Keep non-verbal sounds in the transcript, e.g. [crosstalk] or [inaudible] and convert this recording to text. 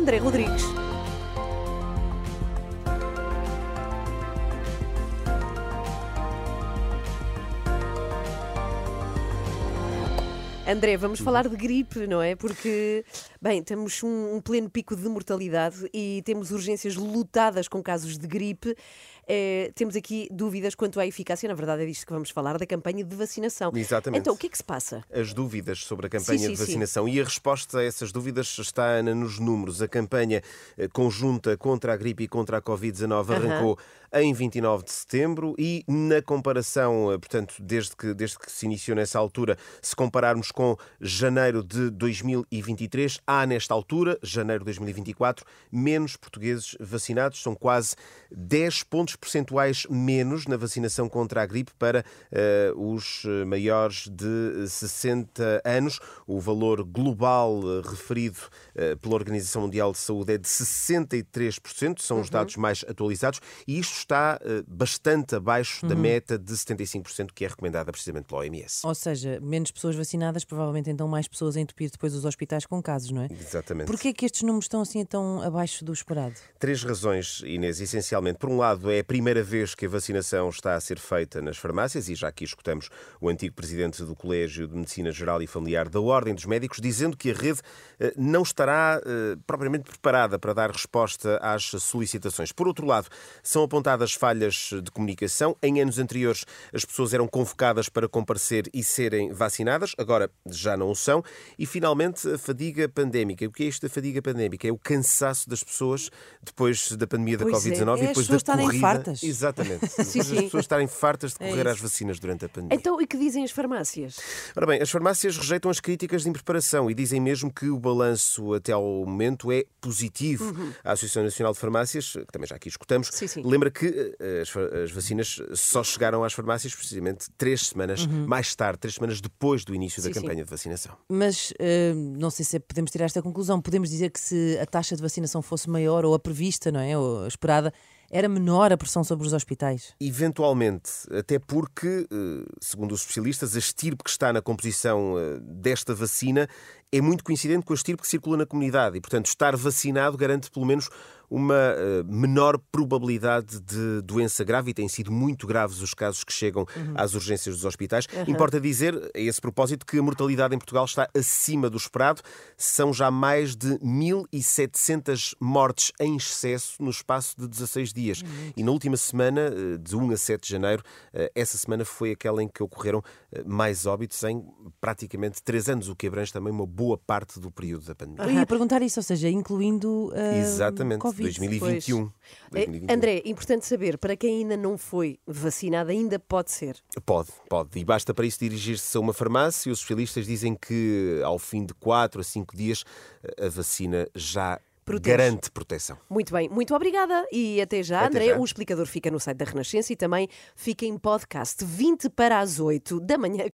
André Rodrigues. André, vamos falar de gripe, não é? Porque, bem, temos um, um pleno pico de mortalidade e temos urgências lotadas com casos de gripe. Eh, temos aqui dúvidas quanto à eficácia, na verdade é disto que vamos falar, da campanha de vacinação. Exatamente. Então, o que é que se passa? As dúvidas sobre a campanha Sim, sim, de sim. vacinação e a resposta a essas dúvidas está Ana, nos números. A campanha eh, conjunta contra a gripe e contra a Covid-19 arrancou em 29 de setembro e na comparação, eh, portanto, desde que, desde que se iniciou nessa altura, se compararmos com janeiro de 2023, há nesta altura, janeiro de 2024, menos portugueses vacinados, são quase 10 pontos percentuais menos na vacinação contra a gripe para eh, os eh, maiores de 60 anos. O valor global eh, referido eh, pela Organização Mundial de Saúde é de 63%, são os dados mais atualizados, e isto está eh, bastante abaixo da meta de 75% que é recomendada precisamente pela OMS. Ou seja, menos pessoas vacinadas, provavelmente então mais pessoas a entupir depois os hospitais com casos, não é? Exatamente. Porquê é que estes números estão assim tão abaixo do esperado? Três razões, Inês, essencialmente. Por um lado, é a primeira vez que a vacinação está a ser feita nas farmácias, e já aqui escutamos o antigo presidente do Colégio de Medicina Geral e Familiar da Ordem dos Médicos dizendo que a rede eh, não estará eh, propriamente preparada para dar resposta às solicitações. Por outro lado, são apontadas falhas de comunicação. Em anos anteriores, as pessoas eram convocadas para comparecer e serem vacinadas, agora já não o são. E, finalmente, a fadiga pandémica. O que é isto da fadiga pandémica? É o cansaço das pessoas depois da pandemia da é, Covid-19 é e depois da corrida. Fartas. Exatamente. Depois [laughs] Sim, as sim. pessoas estarem fartas de É correr às isso. vacinas durante a pandemia. Então, e que dizem as farmácias? Ora bem, as farmácias rejeitam as críticas de impreparação e dizem mesmo que o balanço até ao momento é positivo. A Associação Nacional de Farmácias, que também já aqui escutamos, Sim, sim. lembra que eh, as, as vacinas só chegaram às farmácias precisamente três semanas mais tarde, três semanas depois do início Sim, da sim. campanha de vacinação. Mas eh, não sei se podemos tirar esta conclusão. Podemos dizer que se a taxa de vacinação fosse maior ou a prevista, não é? Ou a esperada, era menor a pressão sobre os hospitais. Eventualmente, até porque, eh, segundo os especialistas, a estirpe que está na composição eh, desta vacina é muito coincidente com a estirpe que circula na comunidade e, portanto, estar vacinado garante pelo menos uma eh, menor probabilidade de doença grave e têm sido muito graves os casos que chegam às urgências dos hospitais. Importa dizer, a esse propósito, que a mortalidade em Portugal está acima do esperado. São já mais de 1.700 mortes em excesso no espaço de 16 dias. E na última semana, eh, de 1 a 7 de janeiro, eh, essa semana foi aquela em que ocorreram mais óbitos em praticamente 3 anos, o que abrange também uma boa parte do período da pandemia. Eu ia perguntar isso, ou seja, incluindo a Exatamente, Covid. 2021. Eh, 2021. André, importante saber, para quem ainda não foi vacinado, ainda pode ser. Pode, pode. E basta para isso dirigir-se a uma farmácia. e Os especialistas dizem que ao fim de 4 a 5 dias a vacina já Protege. garante proteção. Muito bem, muito obrigada e até já, Até André. já. O explicador fica no site da Renascença e também fica em podcast 20 para as 8 da manhã.